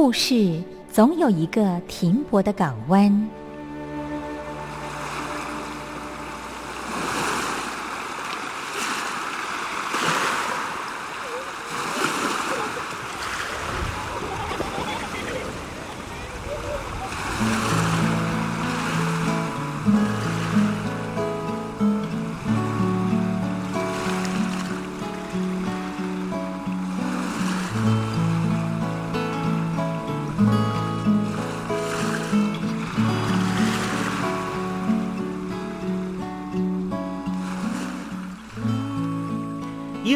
故事总有一个停泊的港湾。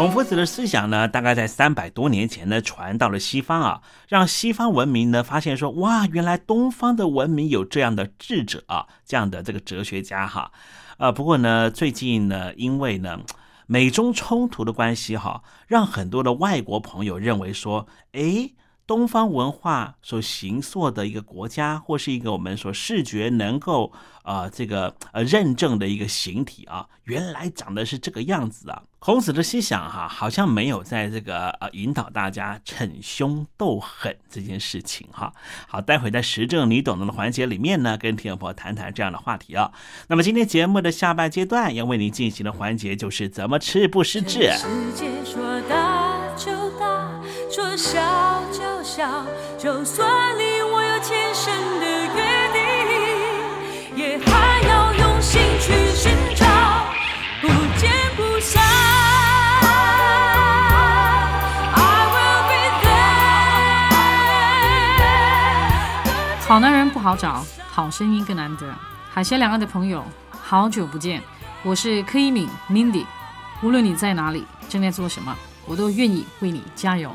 孔夫子的思想呢，大概在三百多年前呢传到了西方啊，让西方文明呢发现说，哇，原来东方的文明有这样的智者啊，这样的这个哲学家哈。啊，不过呢，最近呢，因为呢美中冲突的关系哈，让很多的外国朋友认为说，诶。东方文化所形塑的一个国家，或是一个我们所视觉能够呃这个呃认证的一个形体啊，原来长得是这个样子啊。孔子的思想哈，好像没有在这个呃引导大家逞凶斗狠这件事情哈。好，待会在时政你懂得的环节里面呢，跟听众朋友谈谈这样的话题啊。那么今天节目的下半阶段要为您进行的环节就是怎么吃不失智。世界说大就大，说小就小，就算你我有前生的约定，也还要用心去寻找，不见不散。好男人不好找，好声音更难得。海峡两岸的朋友，好久不见，我是柯一敏 Mindy。无论你在哪里，正在做什么，我都愿意为你加油。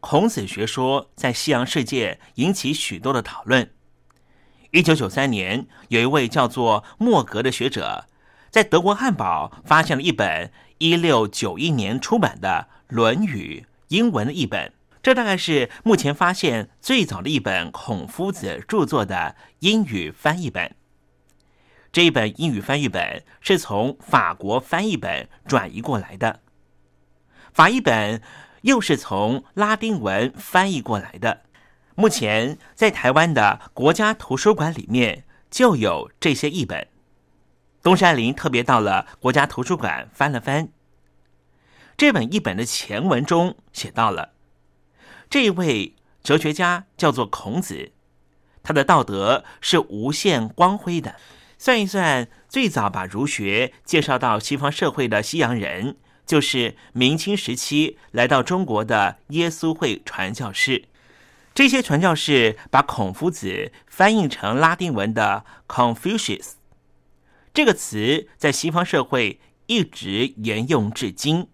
孔子学说在西洋世界引起许多的讨论。一九九三年，有一位叫做莫格的学者在德国汉堡发现了一本一六九一年出版的《论语》英文的译本，这大概是目前发现最早的一本孔夫子著作的英语翻译本。这一本英语翻译本是从法国翻译本转移过来的，法译本又是从拉丁文翻译过来的。目前在台湾的国家图书馆里面就有这些译本。东山林特别到了国家图书馆翻了翻，这本译本的前文中写到了，这一位哲学家叫做孔子，他的道德是无限光辉的。算一算，最早把儒学介绍到西方社会的西洋人，就是明清时期来到中国的耶稣会传教士。这些传教士把孔夫子翻译成拉丁文的 Confucius 这个词，在西方社会一直沿用至今。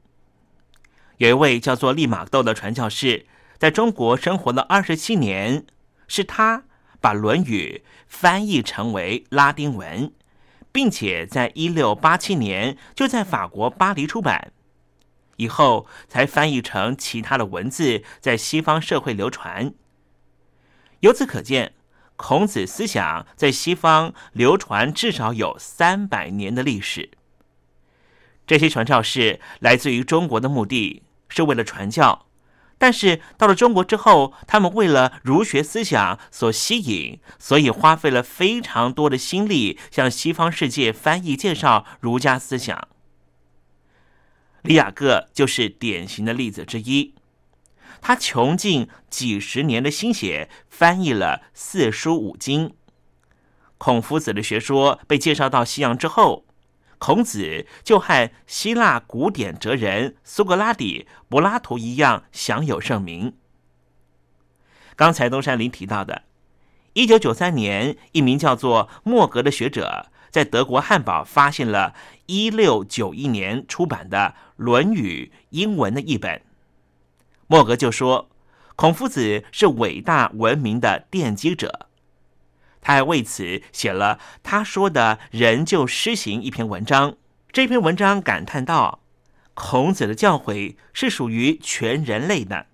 有一位叫做利玛窦的传教士，在中国生活了二十七年，是他。把《论语》翻译成为拉丁文，并且在一六八七年就在法国巴黎出版，以后才翻译成其他的文字，在西方社会流传。由此可见，孔子思想在西方流传至少有三百年的历史。这些传教士来自于中国的目的是为了传教。但是到了中国之后，他们为了儒学思想所吸引，所以花费了非常多的心力向西方世界翻译介绍儒家思想。李雅各就是典型的例子之一，他穷尽几十年的心血翻译了四书五经。孔夫子的学说被介绍到西洋之后。孔子就和希腊古典哲人苏格拉底、柏拉图一样享有盛名。刚才东山林提到的，一九九三年，一名叫做莫格的学者在德国汉堡发现了一六九一年出版的《论语》英文的译本。莫格就说，孔夫子是伟大文明的奠基者。他还为此写了他说的人就施行一篇文章。这篇文章感叹道：“孔子的教诲是属于全人类的。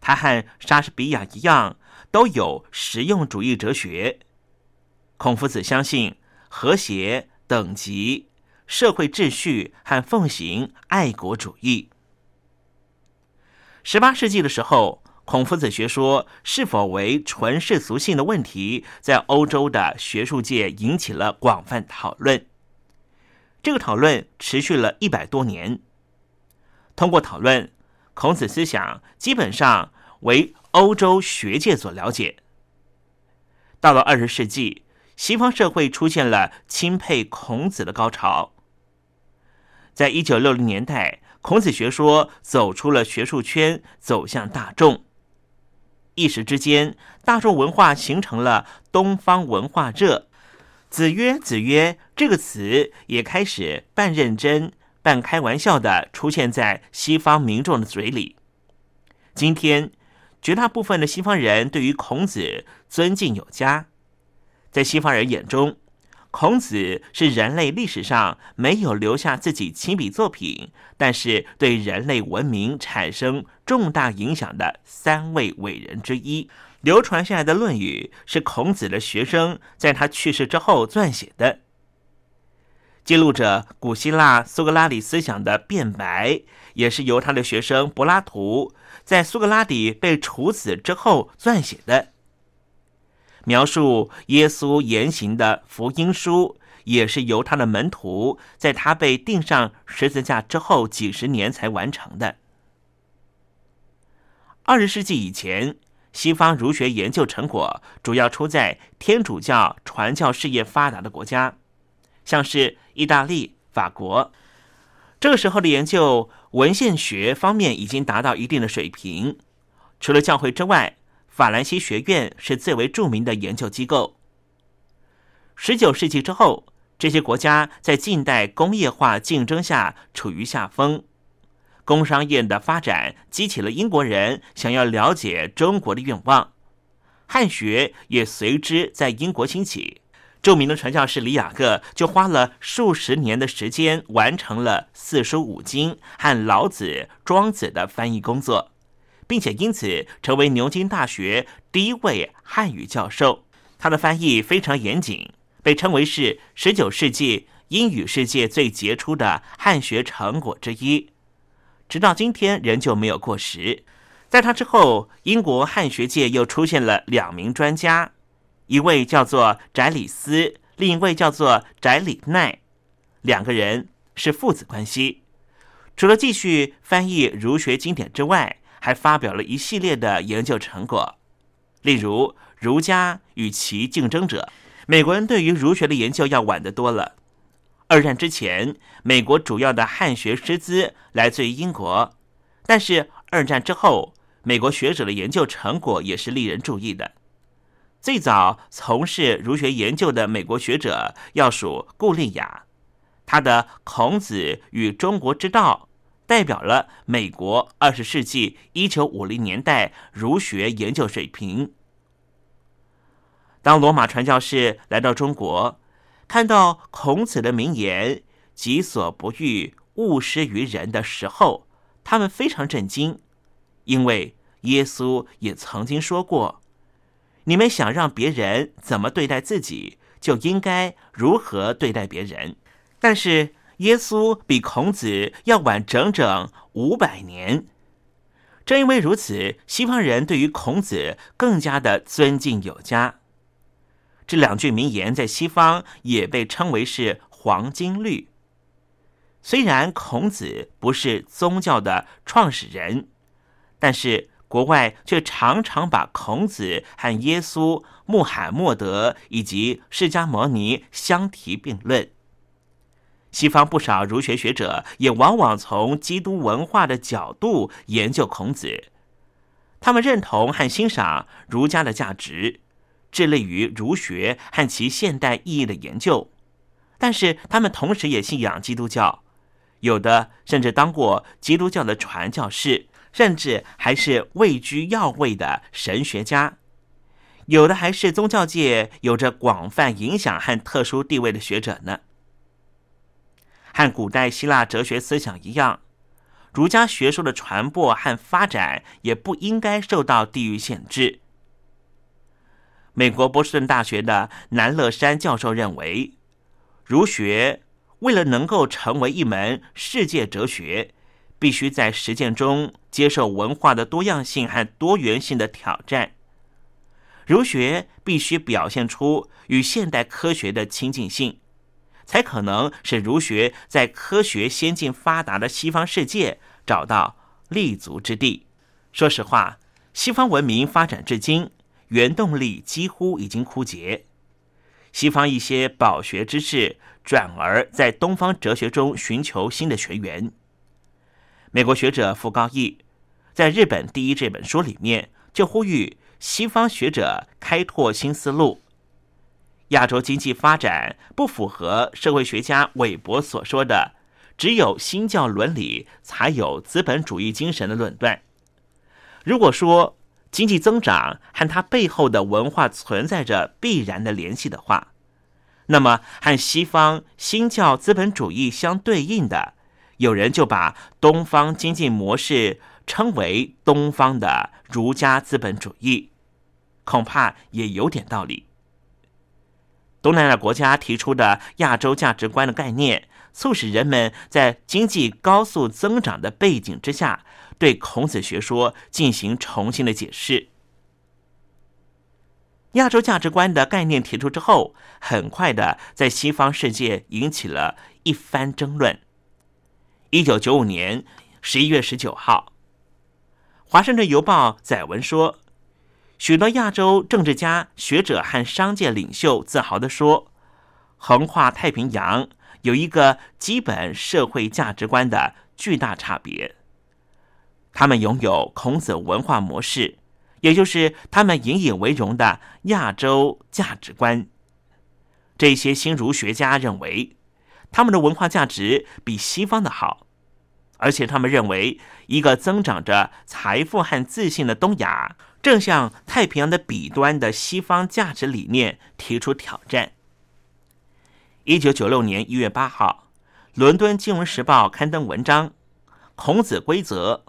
他和莎士比亚一样，都有实用主义哲学。孔夫子相信和谐、等级、社会秩序和奉行爱国主义。十八世纪的时候。”孔夫子学说是否为纯世俗性的问题，在欧洲的学术界引起了广泛讨论。这个讨论持续了一百多年。通过讨论，孔子思想基本上为欧洲学界所了解。到了二十世纪，西方社会出现了钦佩孔子的高潮。在一九六零年代，孔子学说走出了学术圈，走向大众。一时之间，大众文化形成了东方文化热。子曰：“子曰”这个词也开始半认真、半开玩笑的出现在西方民众的嘴里。今天，绝大部分的西方人对于孔子尊敬有加，在西方人眼中。孔子是人类历史上没有留下自己亲笔作品，但是对人类文明产生重大影响的三位伟人之一。流传下来的《论语》是孔子的学生在他去世之后撰写的，记录着古希腊苏格拉底思想的变白，也是由他的学生柏拉图在苏格拉底被处死之后撰写的。描述耶稣言行的福音书，也是由他的门徒在他被钉上十字架之后几十年才完成的。二十世纪以前，西方儒学研究成果主要出在天主教传教事业发达的国家，像是意大利、法国。这个时候的研究文献学方面已经达到一定的水平，除了教会之外。法兰西学院是最为著名的研究机构。十九世纪之后，这些国家在近代工业化竞争下处于下风，工商业的发展激起了英国人想要了解中国的愿望，汉学也随之在英国兴起。著名的传教士李雅各就花了数十年的时间，完成了四书五经和老子、庄子的翻译工作，并且因此成为牛津大学第一位汉语教授。他的翻译非常严谨，被称为是十九世纪英语世界最杰出的汉学成果之一，直到今天仍旧没有过时。在他之后，英国汉学界又出现了两名专家。一位叫做翟里斯，另一位叫做翟里奈，两个人是父子关系。除了继续翻译儒学经典之外，还发表了一系列的研究成果，例如《儒家与其竞争者》。美国人对于儒学的研究要晚得多了。二战之前，美国主要的汉学师资来自于英国，但是二战之后，美国学者的研究成果也是令人注意的。最早从事儒学研究的美国学者要数顾立雅，他的《孔子与中国之道》代表了美国二十世纪一九五零年代儒学研究水平。当罗马传教士来到中国，看到孔子的名言“己所不欲，勿施于人”的时候，他们非常震惊，因为耶稣也曾经说过。你们想让别人怎么对待自己，就应该如何对待别人。但是耶稣比孔子要晚整整五百年。正因为如此，西方人对于孔子更加的尊敬有加。这两句名言在西方也被称为是黄金律。虽然孔子不是宗教的创始人，但是。国外却常常把孔子和耶稣、穆罕默德以及释迦牟尼相提并论。西方不少儒学学者也往往从基督文化的角度研究孔子，他们认同和欣赏儒家的价值，致力于儒学和其现代意义的研究。但是，他们同时也信仰基督教，有的甚至当过基督教的传教士。甚至还是位居要位的神学家，有的还是宗教界有着广泛影响和特殊地位的学者呢。和古代希腊哲学思想一样，儒家学说的传播和发展也不应该受到地域限制。美国波士顿大学的南乐山教授认为，儒学为了能够成为一门世界哲学。必须在实践中接受文化的多样性和多元性的挑战。儒学必须表现出与现代科学的亲近性，才可能使儒学在科学先进发达的西方世界找到立足之地。说实话，西方文明发展至今，原动力几乎已经枯竭。西方一些饱学之士转而在东方哲学中寻求新的学源。美国学者傅高义在日本第一这本书里面就呼吁西方学者开拓新思路。亚洲经济发展不符合社会学家韦伯所说的“只有新教伦理才有资本主义精神”的论断。如果说经济增长和它背后的文化存在着必然的联系的话，那么和西方新教资本主义相对应的。有人就把东方经济模式称为东方的儒家资本主义，恐怕也有点道理。东南亚国家提出的亚洲价值观的概念，促使人们在经济高速增长的背景之下，对孔子学说进行重新的解释。亚洲价值观的概念提出之后，很快的在西方世界引起了一番争论。一九九五年十一月十九号，《华盛顿邮报》载文说，许多亚洲政治家、学者和商界领袖自豪地说，横跨太平洋有一个基本社会价值观的巨大差别。他们拥有孔子文化模式，也就是他们引以为荣的亚洲价值观。这些新儒学家认为。他们的文化价值比西方的好，而且他们认为，一个增长着财富和自信的东亚，正向太平洋的彼端的西方价值理念提出挑战。一九九六年一月八号，《伦敦金融时报》刊登文章：“孔子规则，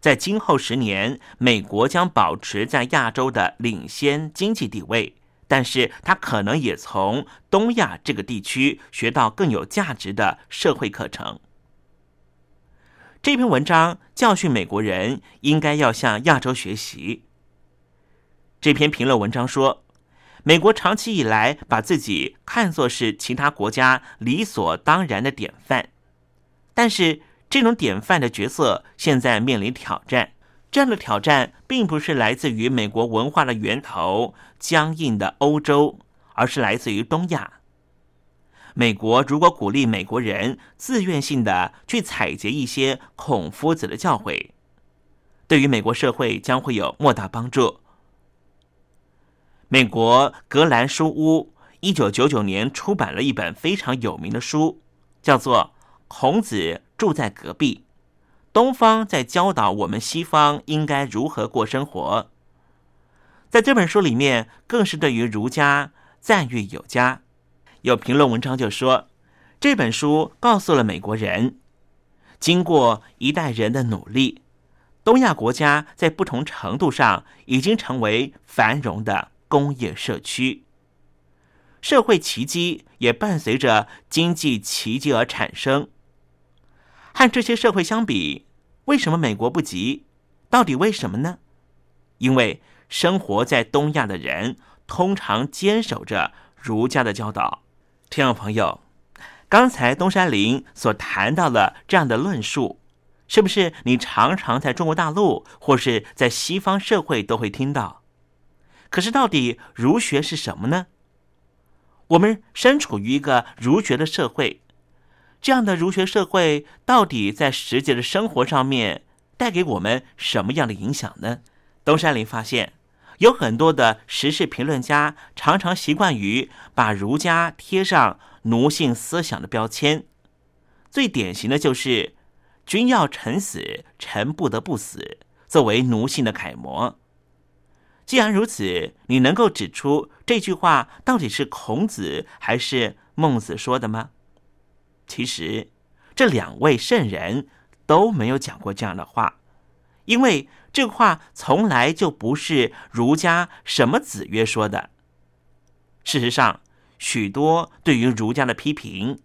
在今后十年，美国将保持在亚洲的领先经济地位，但是它可能也从东亚这个地区学到更有价值的社会课程。”这篇文章教训美国人应该要向亚洲学习。这篇评论文章说。美国长期以来把自己看作是其他国家理所当然的典范，但是这种典范的角色现在面临挑战。这样的挑战并不是来自于美国文化的源头僵硬的欧洲，而是来自于东亚。美国如果鼓励美国人自愿性的去采撷一些孔夫子的教诲，对于美国社会将会有莫大帮助。美国格兰书屋一九九九年出版了一本非常有名的书，叫做《孔子住在隔壁》，东方在教导我们西方应该如何过生活。在这本书里面，更是对于儒家赞誉有加。有评论文章就说，这本书告诉了美国人，经过一代人的努力，东亚国家在不同程度上已经成为繁荣的。工业社区，社会奇迹也伴随着经济奇迹而产生。和这些社会相比，为什么美国不急？到底为什么呢？因为生活在东亚的人通常坚守着儒家的教导。听众朋友，刚才东山林所谈到的这样的论述，是不是你常常在中国大陆或是在西方社会都会听到？可是，到底儒学是什么呢？我们身处于一个儒学的社会，这样的儒学社会到底在实际的生活上面带给我们什么样的影响呢？东山林发现，有很多的时事评论家常常习惯于把儒家贴上奴性思想的标签，最典型的就是“君要臣死，臣不得不死”，作为奴性的楷模。既然如此，你能够指出这句话到底是孔子还是孟子说的吗？其实，这两位圣人都没有讲过这样的话，因为这话从来就不是儒家什么子曰说的。事实上，许多对于儒家的批评，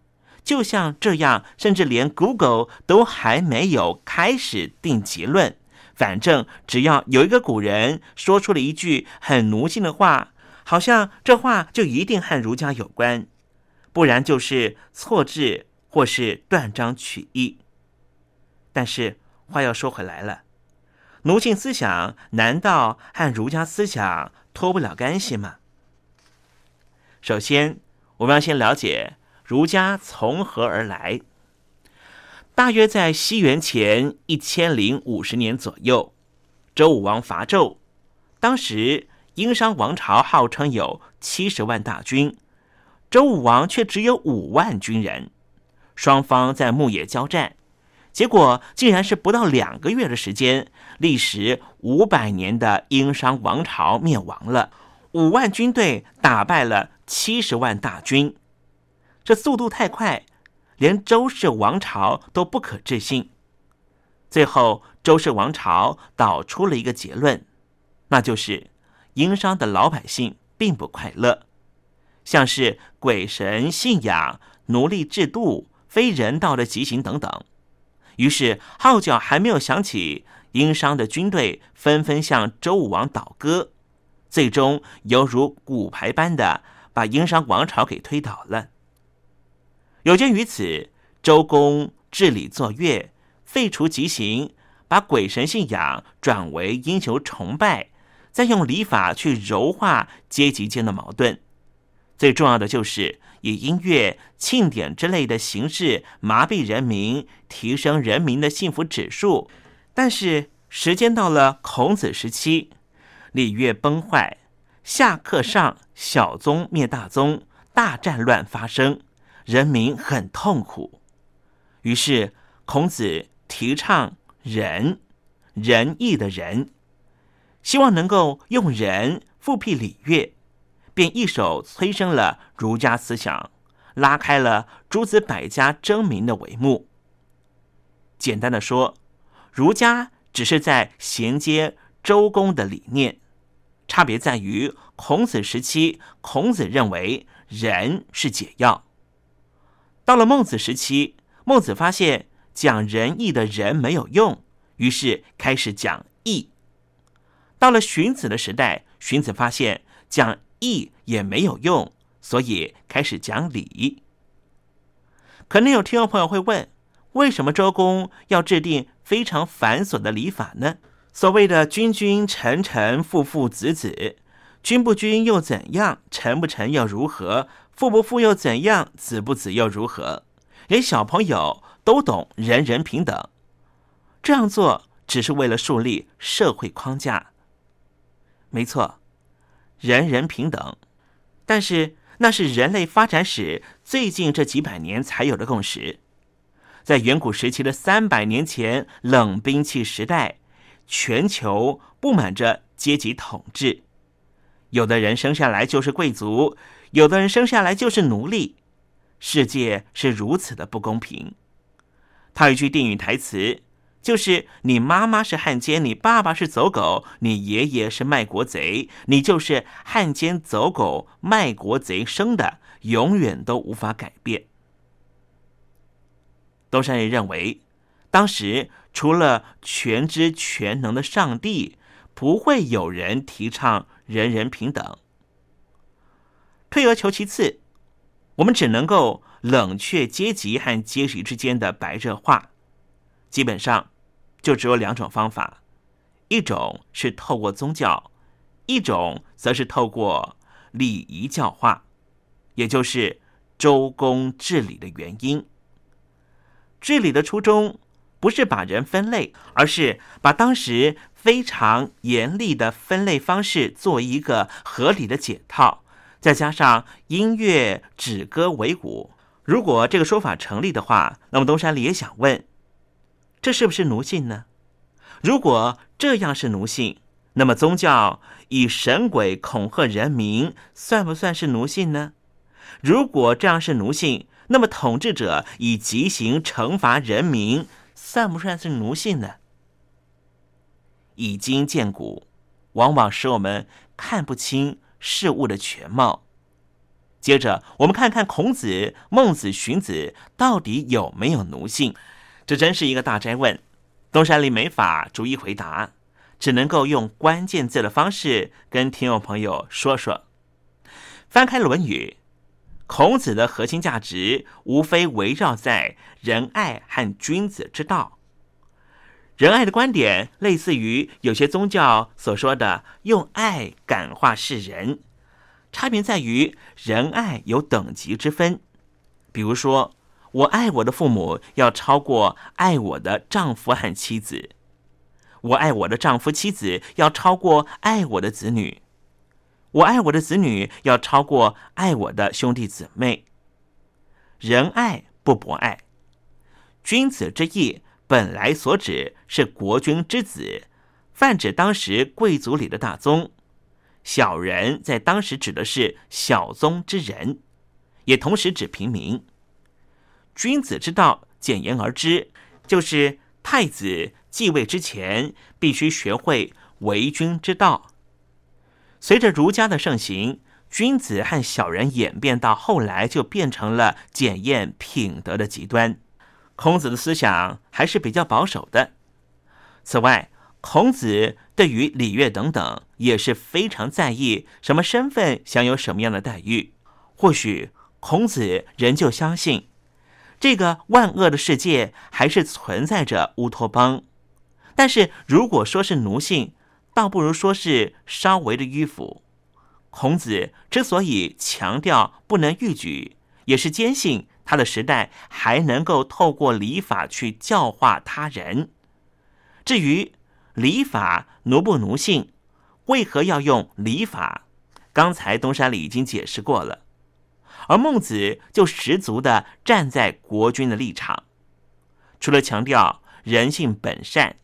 就像这样，甚至连 Google 都还没有开始定结论。反正只要有一个古人说出了一句很奴性的话，好像这话就一定和儒家有关，不然就是错字或是断章取义。但是话要说回来了，奴性思想难道和儒家思想脱不了干系吗？首先，我们要先了解儒家从何而来。大约在西元前一千零五十年左右，周武王伐纣。当时殷商王朝号称有七十万大军，周武王却只有五万军人。双方在牧野交战，结果竟然是不到两个月的时间，历时五百年的殷商王朝灭亡了。五万军队打败了七十万大军，这速度太快。连周氏王朝都不可置信，最后周氏王朝导出了一个结论，那就是殷商的老百姓并不快乐，像是鬼神信仰、奴隶制度、非人道的极刑等等。于是号角还没有响起，殷商的军队纷纷向周武王倒戈，最终犹如骨牌般的把殷商王朝给推倒了。有鉴于此，周公治理作乐，废除极刑，把鬼神信仰转为英雄崇拜，再用礼法去柔化阶级间的矛盾。最重要的就是以音乐、庆典之类的形式麻痹人民，提升人民的幸福指数。但是时间到了孔子时期，礼乐崩坏，下克上，小宗灭大宗，大战乱发生。人民很痛苦，于是孔子提倡仁，仁义的仁，希望能够用仁复辟礼乐，便一手催生了儒家思想，拉开了诸子百家争鸣的帷幕。简单的说，儒家只是在衔接周公的理念，差别在于孔子时期，孔子认为仁是解药；到了孟子时期，孟子发现讲仁义的人没有用，于是开始讲义；到了荀子的时代，荀子发现讲义也没有用，所以开始讲礼。可能有听众朋友会问，为什么周公要制定非常繁琐的礼法呢？所谓的君君臣臣父父子子，君不君又怎样？臣不臣又如何？富不富又怎样？子不子又如何？连小朋友都懂人人平等，这样做只是为了树立社会框架。没错，人人平等，但是那是人类发展史最近这几百年才有的共识。在远古时期的三百年前，冷兵器时代。全球布满着阶级统治，有的人生下来就是贵族，有的人生下来就是奴隶。世界是如此的不公平。他一句电影台词，就是“你妈妈是汉奸，你爸爸是走狗，你爷爷是卖国贼，你就是汉奸走狗卖国贼生的，永远都无法改变。”东山人认为，当时。除了全知全能的上帝，不会有人提倡人人平等。退而求其次，我们只能够冷却阶级和阶级之间的白热化。基本上，就只有两种方法：一种是透过宗教，一种则是透过礼仪教化，也就是周公治理的原因。治理的初衷。不是把人分类，而是把当时非常严厉的分类方式做一个合理的解套，再加上音乐止歌为舞。如果这个说法成立的话，那么东山里也想问：这是不是奴性呢？如果这样是奴性，那么宗教以神鬼恐吓人民，算不算是奴性呢？如果这样是奴性，那么统治者以极刑惩罚人民。算不算是奴性呢？以今见古，往往使我们看不清事物的全貌。接着，我们看看孔子、孟子、荀子到底有没有奴性？这真是一个大灾问。东山里没法逐一回答，只能够用关键字的方式跟听众朋友说说。翻开《论语》。孔子的核心价值无非围绕在仁爱和君子之道。仁爱的观点类似于有些宗教所说的用爱感化世人，差别在于仁爱有等级之分。比如说，我爱我的父母要超过爱我的丈夫和妻子；我爱我的丈夫妻子要超过爱我的子女。我爱我的子女，要超过爱我的兄弟姊妹。仁爱不博爱，君子之义本来所指是国君之子，泛指当时贵族里的大宗；小人在当时指的是小宗之人，也同时指平民。君子之道，简言而之，就是太子继位之前必须学会为君之道。随着儒家的盛行，君子和小人演变到后来，就变成了检验品德的极端。孔子的思想还是比较保守的。此外，孔子对于礼乐等等也是非常在意什么身份享有什么样的待遇。或许孔子仍旧相信，这个万恶的世界还是存在着乌托邦。但是如果说是奴性，倒不如说是稍微的迂腐。孔子之所以强调不能逾矩，也是坚信他的时代还能够透过礼法去教化他人。至于礼法奴不奴性，为何要用礼法？刚才东山里已经解释过了。而孟子就十足的站在国君的立场，除了强调人性本善。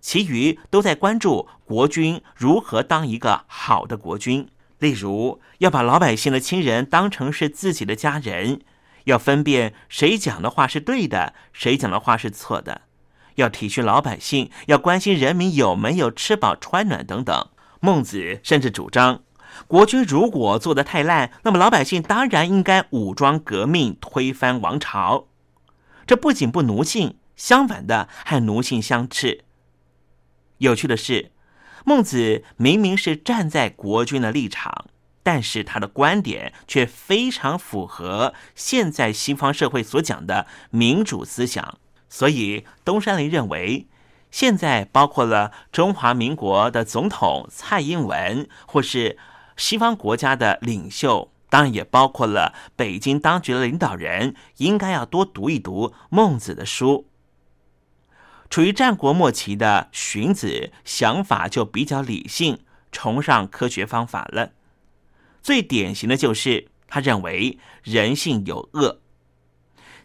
其余都在关注国君如何当一个好的国君，例如要把老百姓的亲人当成是自己的家人，要分辨谁讲的话是对的，谁讲的话是错的，要体恤老百姓，要关心人民有没有吃饱穿暖等等。孟子甚至主张，国君如果做得太烂，那么老百姓当然应该武装革命，推翻王朝。这不仅不奴性，相反的还奴性相斥。有趣的是，孟子明明是站在国君的立场。但是他的观点却非常符合现在西方社会所讲的民主思想，所以东山林认为，现在包括了中华民国的总统蔡英文，或是西方国家的领袖，当然也包括了北京当局的领导人，应该要多读一读孟子的书。处于战国末期的荀子，想法就比较理性，崇尚科学方法了。最典型的就是他认为人性有恶，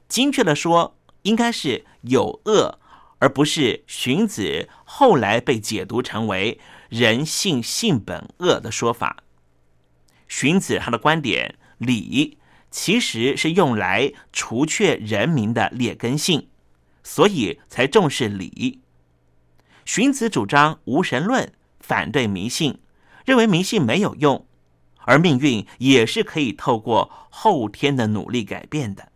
精确的说，应该是有恶，而不是荀子后来被解读成为人性性本恶的说法。荀子他的观点，礼其实是用来除却人民的劣根性，所以才重视礼。荀子主张无神论，反对迷信，认为迷信没有用。而命运也是可以透过后天的努力改变的。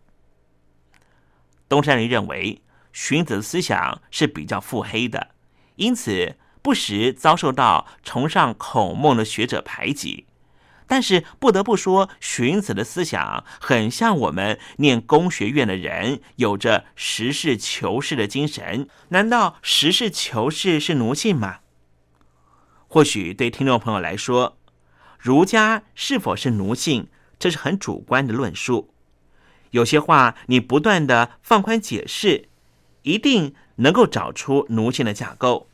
东山林认为，荀子的思想是比较腹黑的，因此不时遭受到崇尚孔孟的学者排挤。但是不得不说，荀子的思想很像我们念工学院的人，有着实事求是的精神。难道实事求是是奴性吗？或许对听众朋友来说。儒家是否是奴性，这是很主观的论述。有些话你不断的放宽解释，一定能够找出奴性的架构；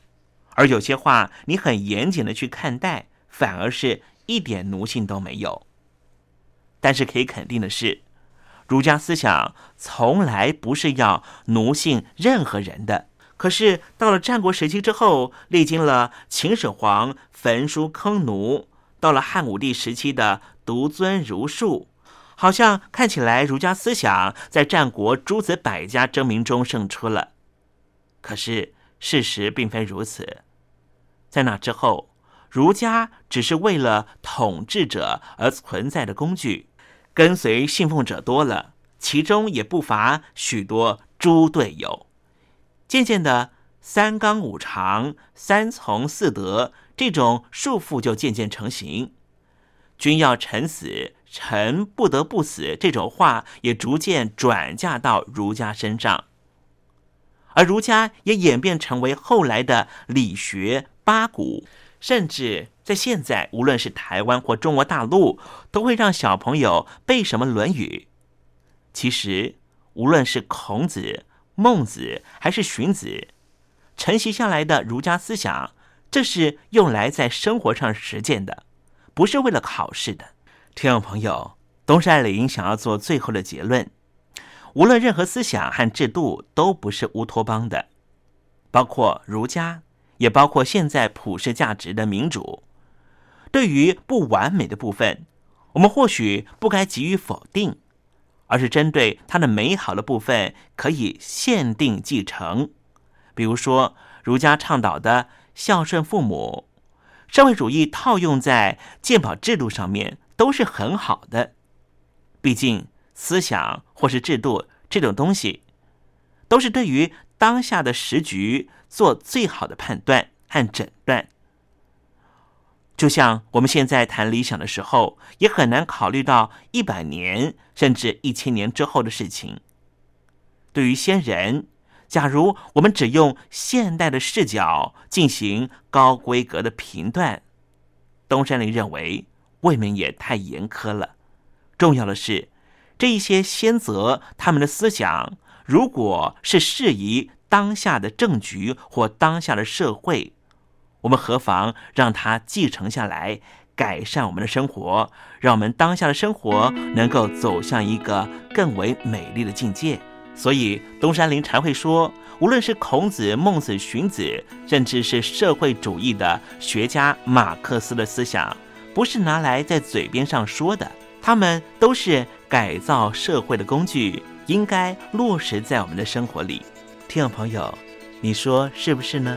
而有些话你很严谨的去看待，反而是一点奴性都没有。但是可以肯定的是，儒家思想从来不是要奴性任何人的。可是到了战国时期之后，历经了秦始皇焚书坑儒。到了汉武帝时期的独尊儒术，好像看起来儒家思想在战国诸子百家争鸣中胜出了。可是事实并非如此，在那之后，儒家只是为了统治者而存在的工具，跟随信奉者多了，其中也不乏许多猪队友。渐渐的，三纲五常、三从四德。这种束缚就渐渐成型，“君要臣死，臣不得不死”这种话也逐渐转嫁到儒家身上，而儒家也演变成为后来的理学八股，甚至在现在，无论是台湾或中国大陆，都会让小朋友背什么《论语》。其实，无论是孔子、孟子还是荀子，承袭下来的儒家思想。这是用来在生活上实践的，不是为了考试的。听众朋友，东山林想要做最后的结论：无论任何思想和制度，都不是乌托邦的，包括儒家，也包括现在普世价值的民主。对于不完美的部分，我们或许不该给予否定，而是针对它的美好的部分，可以限定继承。比如说，儒家倡导的。孝顺父母，社会主义套用在鉴宝制度上面都是很好的。毕竟思想或是制度这种东西，都是对于当下的时局做最好的判断和诊断。就像我们现在谈理想的时候，也很难考虑到一百年甚至一千年之后的事情。对于先人。假如我们只用现代的视角进行高规格的评断，东山林认为未免也太严苛了。重要的是，这一些先则他们的思想，如果是适宜当下的政局或当下的社会，我们何妨让它继承下来，改善我们的生活，让我们当下的生活能够走向一个更为美丽的境界。所以，东山林才会说，无论是孔子、孟子、荀子，甚至是社会主义的学家马克思的思想，不是拿来在嘴边上说的，他们都是改造社会的工具，应该落实在我们的生活里。听众朋友，你说是不是呢？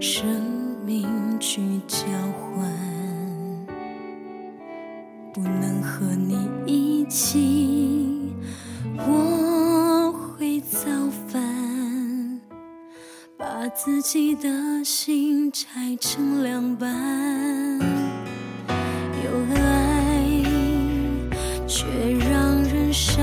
生命去交换，不能和你一起，我会造反，把自己的心拆成两半，有了爱。却让人伤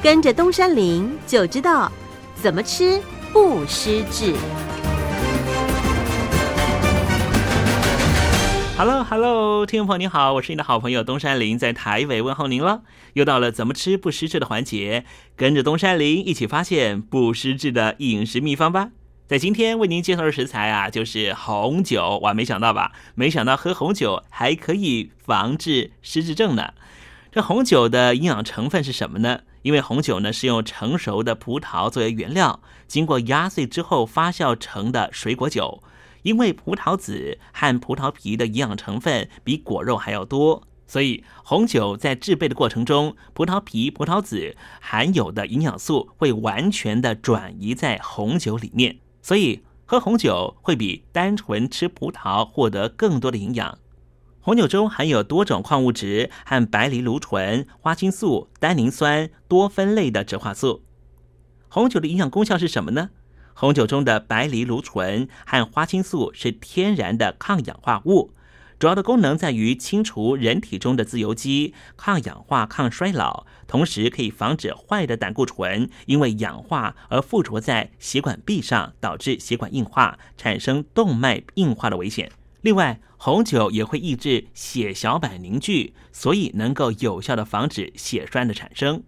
跟着东山林就知道怎么吃不失智。Hello Hello，听众朋友您好，我是你的好朋友东山林，在台北问候您了。又到了怎么吃不失智的环节，跟着东山林一起发现不失智的饮食秘方吧。在今天为您介绍的食材啊，就是红酒。哇，没想到吧？没想到喝红酒还可以防治失智症呢。这红酒的营养成分是什么呢？因为红酒呢是用成熟的葡萄作为原料，经过压碎之后发酵成的水果酒。因为葡萄籽和葡萄皮的营养成分比果肉还要多，所以红酒在制备的过程中，葡萄皮、葡萄籽含有的营养素会完全的转移在红酒里面。所以喝红酒会比单纯吃葡萄获得更多的营养。红酒中含有多种矿物质和白藜芦醇、花青素、单宁酸、多酚类的植化素。红酒的营养功效是什么呢？红酒中的白藜芦醇和花青素是天然的抗氧化物，主要的功能在于清除人体中的自由基、抗氧化、抗衰老，同时可以防止坏的胆固醇因为氧化而附着在血管壁上，导致血管硬化，产生动脉硬化的危险。另外，红酒也会抑制血小板凝聚，所以能够有效的防止血栓的产生。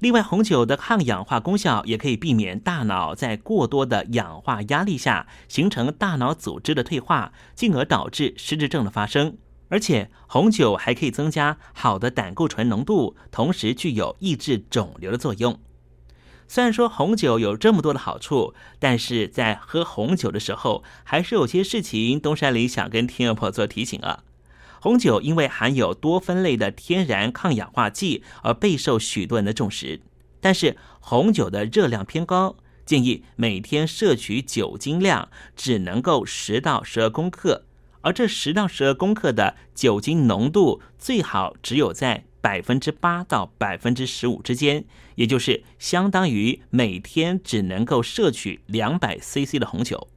另外，红酒的抗氧化功效也可以避免大脑在过多的氧化压力下形成大脑组织的退化，进而导致失智症的发生。而且，红酒还可以增加好的胆固醇浓度，同时具有抑制肿瘤的作用。虽然说红酒有这么多的好处，但是在喝红酒的时候，还是有些事情东山里想跟听众朋友做提醒啊。红酒因为含有多酚类的天然抗氧化剂，而备受许多人的重视。但是红酒的热量偏高，建议每天摄取酒精量只能够十到十二公克，而这十到十二公克的酒精浓度最好只有在百分之八到百分之十五之间，也就是相当于每天只能够摄取两百 CC 的红酒。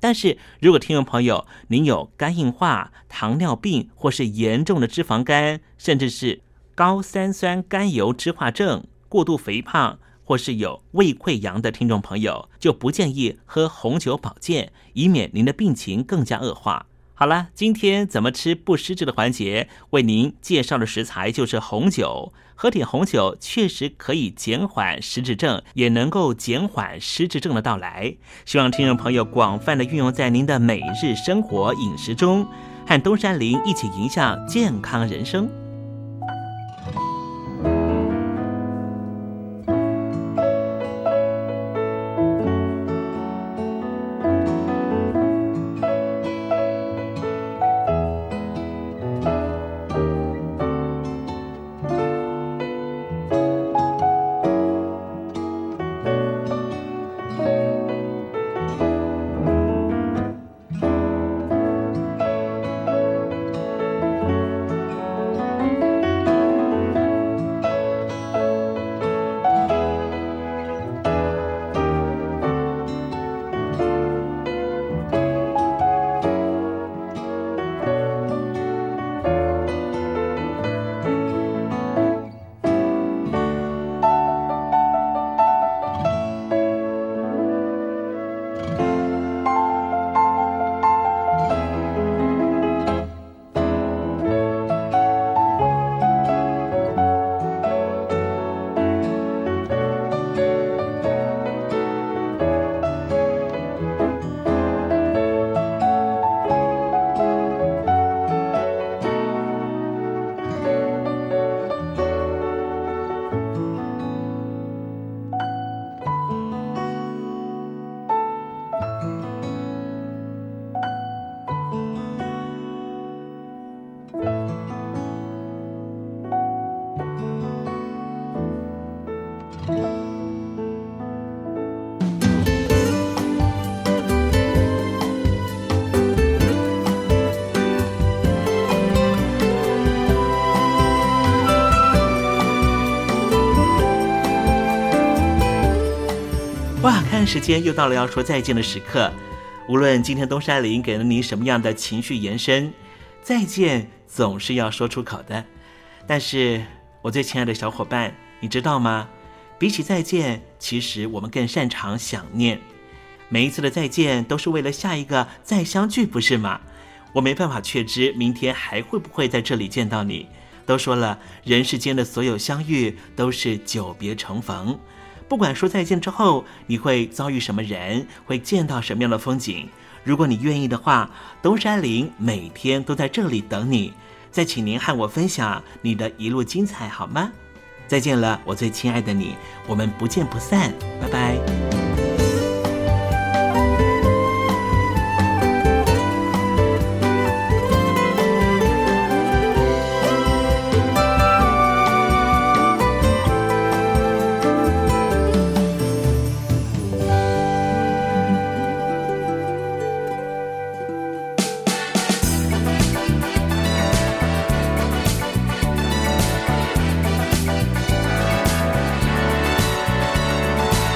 但是如果听众朋友您有肝硬化、糖尿病，或是严重的脂肪肝，甚至是高三酸甘油脂化症、过度肥胖，或是有胃溃疡的听众朋友，就不建议喝红酒保健，以免您的病情更加恶化。好了，今天怎么吃不失智的环节，为您介绍的食材就是红酒。喝点红酒确实可以减缓失智症，也能够减缓失智症的到来。希望听众朋友广泛的运用在您的每日生活饮食中，和东山林一起迎向健康人生。哇，看时间又到了要说再见的时刻。无论今天东山林给了你什么样的情绪延伸，再见总是要说出口的。但是我最亲爱的小伙伴，你知道吗？比起再见，其实我们更擅长想念。每一次的再见都是为了下一个再相聚，不是吗？我没办法确知明天还会不会在这里见到你。都说了，人世间的所有相遇都是久别重逢。不管说再见之后，你会遭遇什么人，会见到什么样的风景。如果你愿意的话，东山林每天都在这里等你。再请您和我分享你的一路精彩，好吗？再见了，我最亲爱的你，我们不见不散，拜拜。